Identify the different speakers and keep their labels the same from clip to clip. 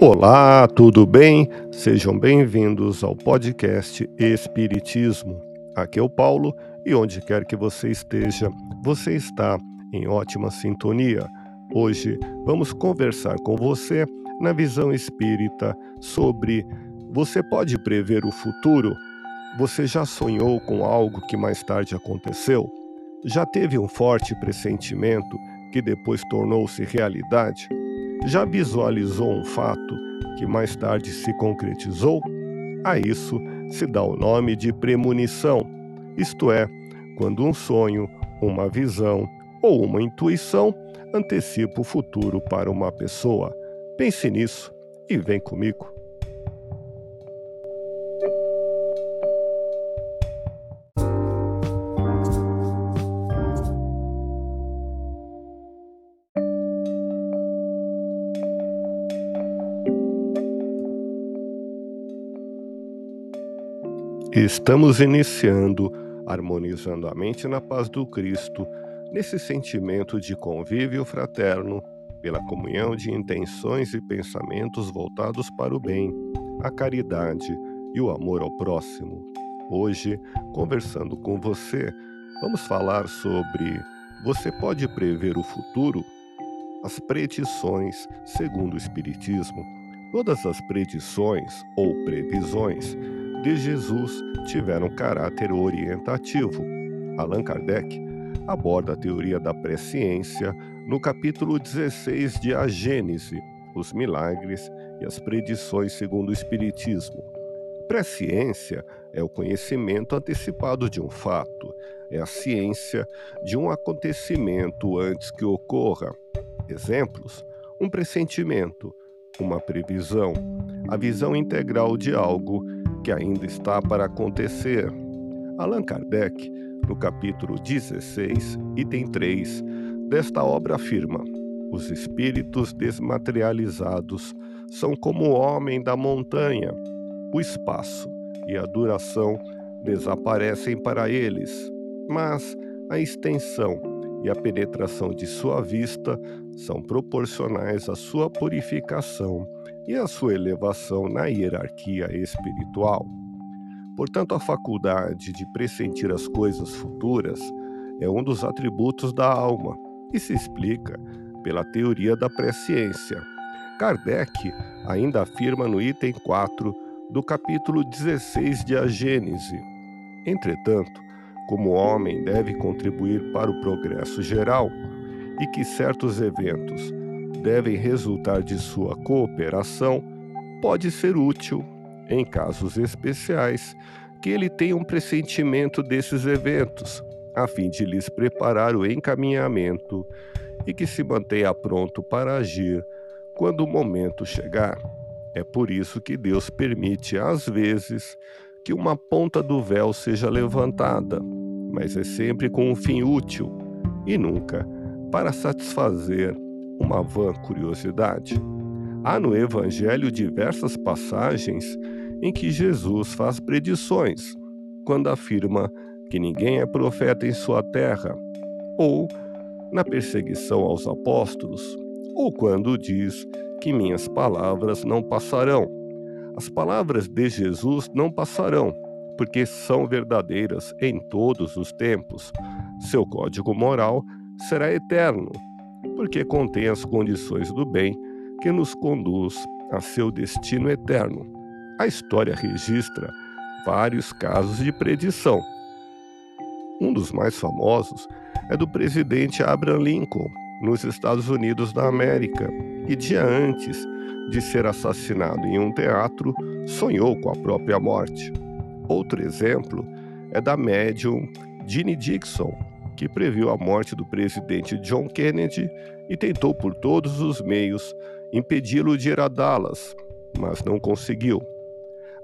Speaker 1: Olá, tudo bem? Sejam bem-vindos ao podcast Espiritismo. Aqui é o Paulo e onde quer que você esteja, você está em ótima sintonia. Hoje vamos conversar com você na visão espírita sobre você pode prever o futuro? Você já sonhou com algo que mais tarde aconteceu? Já teve um forte pressentimento que depois tornou-se realidade? Já visualizou um fato que mais tarde se concretizou? A isso se dá o nome de premonição, isto é, quando um sonho, uma visão ou uma intuição antecipa o futuro para uma pessoa. Pense nisso e vem comigo. Estamos iniciando, harmonizando a mente na paz do Cristo, nesse sentimento de convívio fraterno, pela comunhão de intenções e pensamentos voltados para o bem, a caridade e o amor ao próximo. Hoje, conversando com você, vamos falar sobre você pode prever o futuro? As predições, segundo o Espiritismo. Todas as predições ou previsões de Jesus tiveram caráter orientativo. Allan Kardec aborda a teoria da presciência no capítulo 16 de A Gênese, os milagres e as predições segundo o Espiritismo. Presciência é o conhecimento antecipado de um fato, é a ciência de um acontecimento antes que ocorra. Exemplos: um pressentimento, uma previsão, a visão integral de algo que ainda está para acontecer. Allan Kardec, no capítulo 16, item 3, desta obra afirma: Os espíritos desmaterializados são como o homem da montanha. O espaço e a duração desaparecem para eles, mas a extensão e a penetração de sua vista são proporcionais à sua purificação e a sua elevação na hierarquia espiritual. Portanto, a faculdade de pressentir as coisas futuras é um dos atributos da alma e se explica pela teoria da presciência. Kardec ainda afirma no item 4 do capítulo 16 de A Gênese. Entretanto, como o homem deve contribuir para o progresso geral e que certos eventos devem resultar de sua cooperação, pode ser útil, em casos especiais, que ele tenha um pressentimento desses eventos, a fim de lhes preparar o encaminhamento e que se mantenha pronto para agir quando o momento chegar. É por isso que Deus permite, às vezes, que uma ponta do véu seja levantada, mas é sempre com um fim útil e nunca para satisfazer uma vã curiosidade. Há no Evangelho diversas passagens em que Jesus faz predições, quando afirma que ninguém é profeta em sua terra, ou na perseguição aos apóstolos, ou quando diz que minhas palavras não passarão. As palavras de Jesus não passarão, porque são verdadeiras em todos os tempos. Seu código moral será eterno porque contém as condições do bem que nos conduz a seu destino eterno. A história registra vários casos de predição. Um dos mais famosos é do presidente Abraham Lincoln, nos Estados Unidos da América, que dia antes de ser assassinado em um teatro, sonhou com a própria morte. Outro exemplo é da médium Ginny Dixon, que previu a morte do presidente John Kennedy e tentou por todos os meios impedi-lo de Dallas, mas não conseguiu.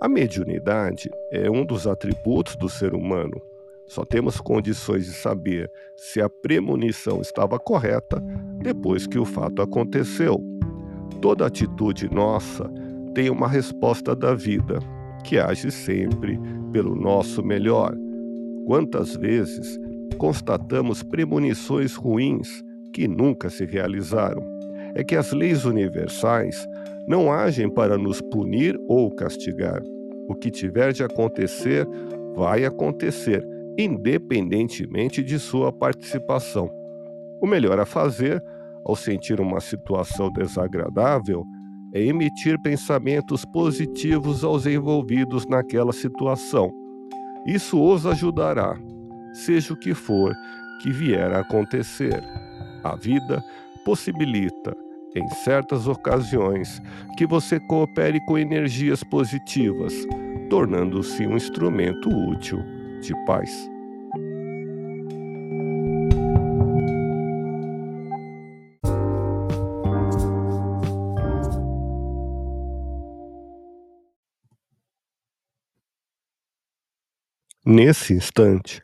Speaker 1: A mediunidade é um dos atributos do ser humano. Só temos condições de saber se a premonição estava correta depois que o fato aconteceu. Toda atitude nossa tem uma resposta da vida, que age sempre pelo nosso melhor. Quantas vezes constatamos premonições ruins que nunca se realizaram. É que as leis universais não agem para nos punir ou castigar. O que tiver de acontecer, vai acontecer, independentemente de sua participação. O melhor a fazer, ao sentir uma situação desagradável, é emitir pensamentos positivos aos envolvidos naquela situação. Isso os ajudará, seja o que for que vier a acontecer. A vida possibilita, em certas ocasiões, que você coopere com energias positivas, tornando-se um instrumento útil de paz. Nesse instante,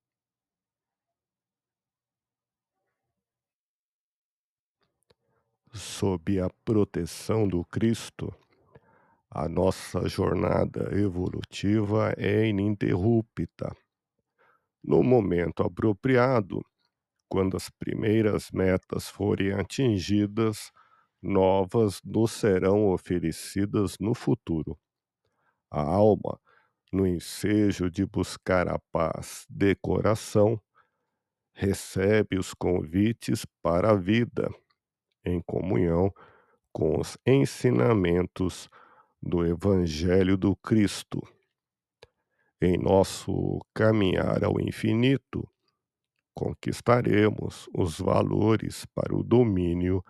Speaker 1: Sob a proteção do Cristo, a nossa jornada evolutiva é ininterrupta. No momento apropriado, quando as primeiras metas forem atingidas, novas nos serão oferecidas no futuro. A alma, no ensejo de buscar a paz de coração, recebe os convites para a vida em comunhão com os ensinamentos do Evangelho do Cristo. Em nosso caminhar ao infinito, conquistaremos os valores para o domínio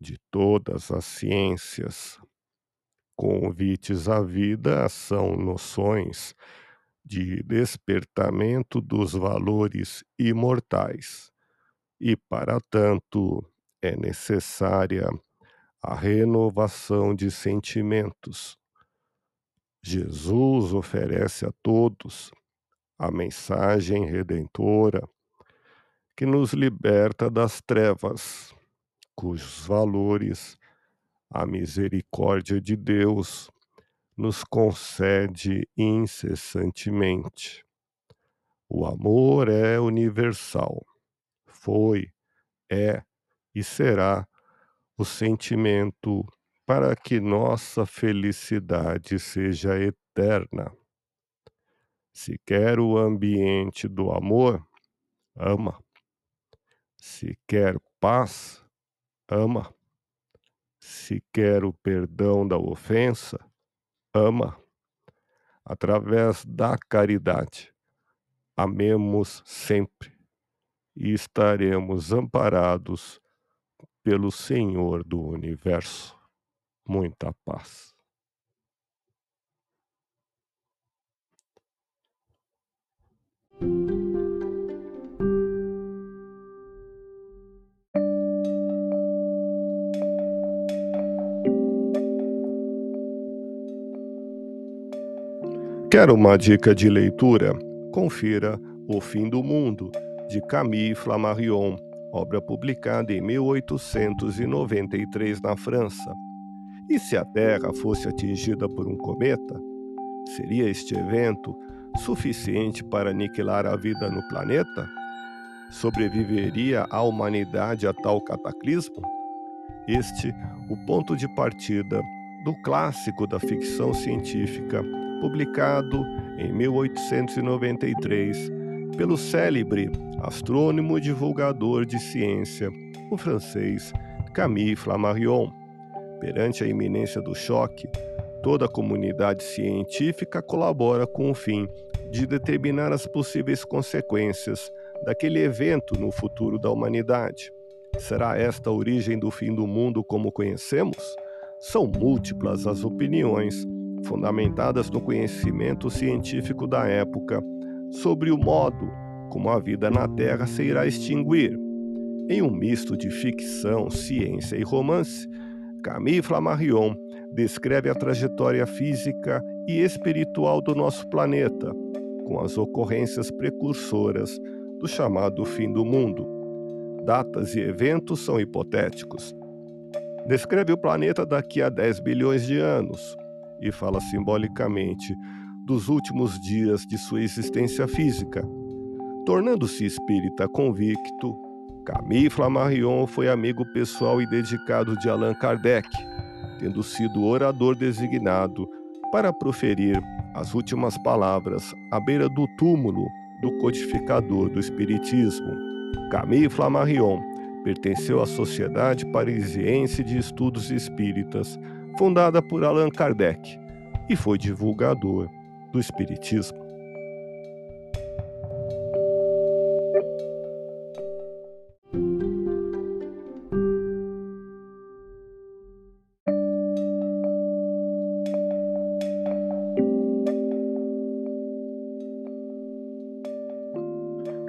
Speaker 1: de todas as ciências. Convites à vida são noções de despertamento dos valores imortais, e, para tanto, é necessária a renovação de sentimentos. Jesus oferece a todos a mensagem redentora que nos liberta das trevas, cujos valores a misericórdia de Deus nos concede incessantemente. O amor é universal, foi, é e será o sentimento para que nossa felicidade seja eterna. Se quer o ambiente do amor, ama. Se quer paz, ama. Se quer o perdão da ofensa, ama. Através da caridade, amemos sempre e estaremos amparados pelo Senhor do universo. Muita paz. Quer uma dica de leitura? Confira O Fim do Mundo, de Camille Flammarion obra publicada em 1893 na França. E se a Terra fosse atingida por um cometa, seria este evento suficiente para aniquilar a vida no planeta? Sobreviveria a humanidade a tal cataclismo? Este, o ponto de partida do clássico da ficção científica, publicado em 1893 pelo célebre astrônomo e divulgador de ciência, o francês Camille Flammarion. Perante a iminência do choque, toda a comunidade científica colabora com o fim de determinar as possíveis consequências daquele evento no futuro da humanidade. Será esta a origem do fim do mundo como conhecemos? São múltiplas as opiniões, fundamentadas no conhecimento científico da época, sobre o modo como a vida na Terra se irá extinguir. Em um misto de ficção, ciência e romance, Camille Flammarion descreve a trajetória física e espiritual do nosso planeta, com as ocorrências precursoras do chamado fim do mundo. Datas e eventos são hipotéticos. Descreve o planeta daqui a 10 bilhões de anos e fala simbolicamente dos últimos dias de sua existência física. Tornando-se espírita convicto, Camille Flammarion foi amigo pessoal e dedicado de Allan Kardec, tendo sido orador designado para proferir as últimas palavras à beira do túmulo do codificador do Espiritismo. Camille Flammarion pertenceu à Sociedade Parisiense de Estudos Espíritas, fundada por Allan Kardec, e foi divulgador do Espiritismo.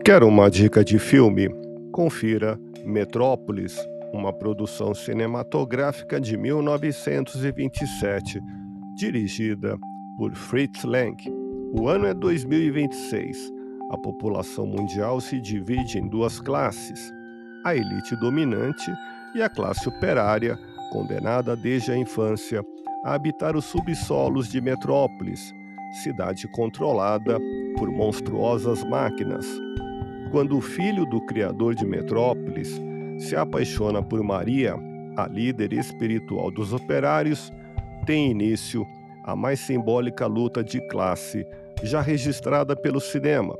Speaker 1: Quer uma dica de filme? Confira Metrópolis, uma produção cinematográfica de 1927, dirigida por Fritz Lang. O ano é 2026. A população mundial se divide em duas classes: a elite dominante e a classe operária, condenada desde a infância a habitar os subsolos de Metrópolis, cidade controlada por monstruosas máquinas. Quando o filho do criador de Metrópolis se apaixona por Maria, a líder espiritual dos operários, tem início a mais simbólica luta de classe já registrada pelo cinema.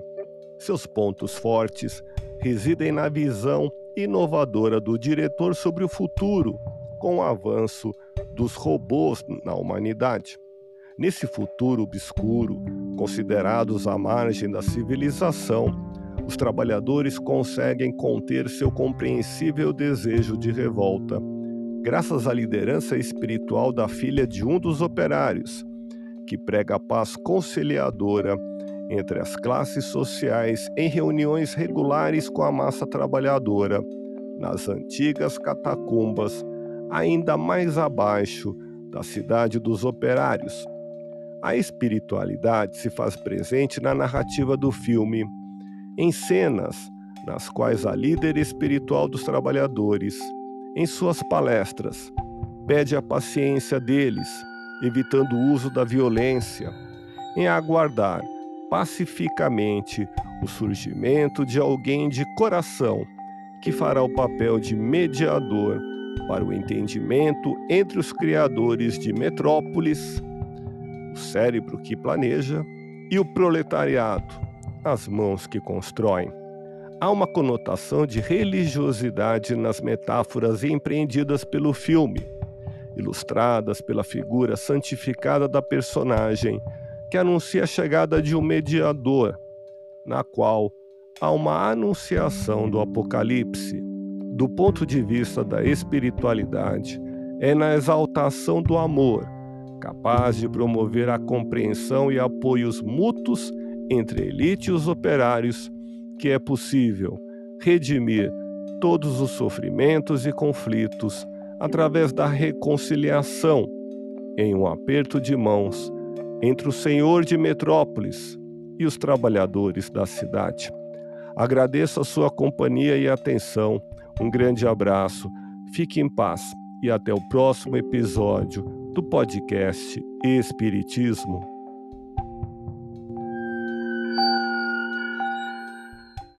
Speaker 1: Seus pontos fortes residem na visão inovadora do diretor sobre o futuro, com o avanço dos robôs na humanidade. Nesse futuro obscuro, considerados à margem da civilização, os trabalhadores conseguem conter seu compreensível desejo de revolta, graças à liderança espiritual da filha de um dos operários, que prega a paz conciliadora entre as classes sociais em reuniões regulares com a massa trabalhadora, nas antigas catacumbas, ainda mais abaixo da cidade dos operários. A espiritualidade se faz presente na narrativa do filme em cenas nas quais a líder espiritual dos trabalhadores, em suas palestras, pede a paciência deles, evitando o uso da violência, em aguardar pacificamente o surgimento de alguém de coração que fará o papel de mediador para o entendimento entre os criadores de metrópoles, o cérebro que planeja e o proletariado as mãos que constroem. Há uma conotação de religiosidade nas metáforas empreendidas pelo filme, ilustradas pela figura santificada da personagem, que anuncia a chegada de um mediador, na qual há uma anunciação do Apocalipse. Do ponto de vista da espiritualidade, é na exaltação do amor, capaz de promover a compreensão e apoios mútuos entre elite e os operários que é possível redimir todos os sofrimentos e conflitos através da reconciliação em um aperto de mãos entre o senhor de Metrópolis e os trabalhadores da cidade. Agradeço a sua companhia e atenção. Um grande abraço. Fique em paz e até o próximo episódio do podcast Espiritismo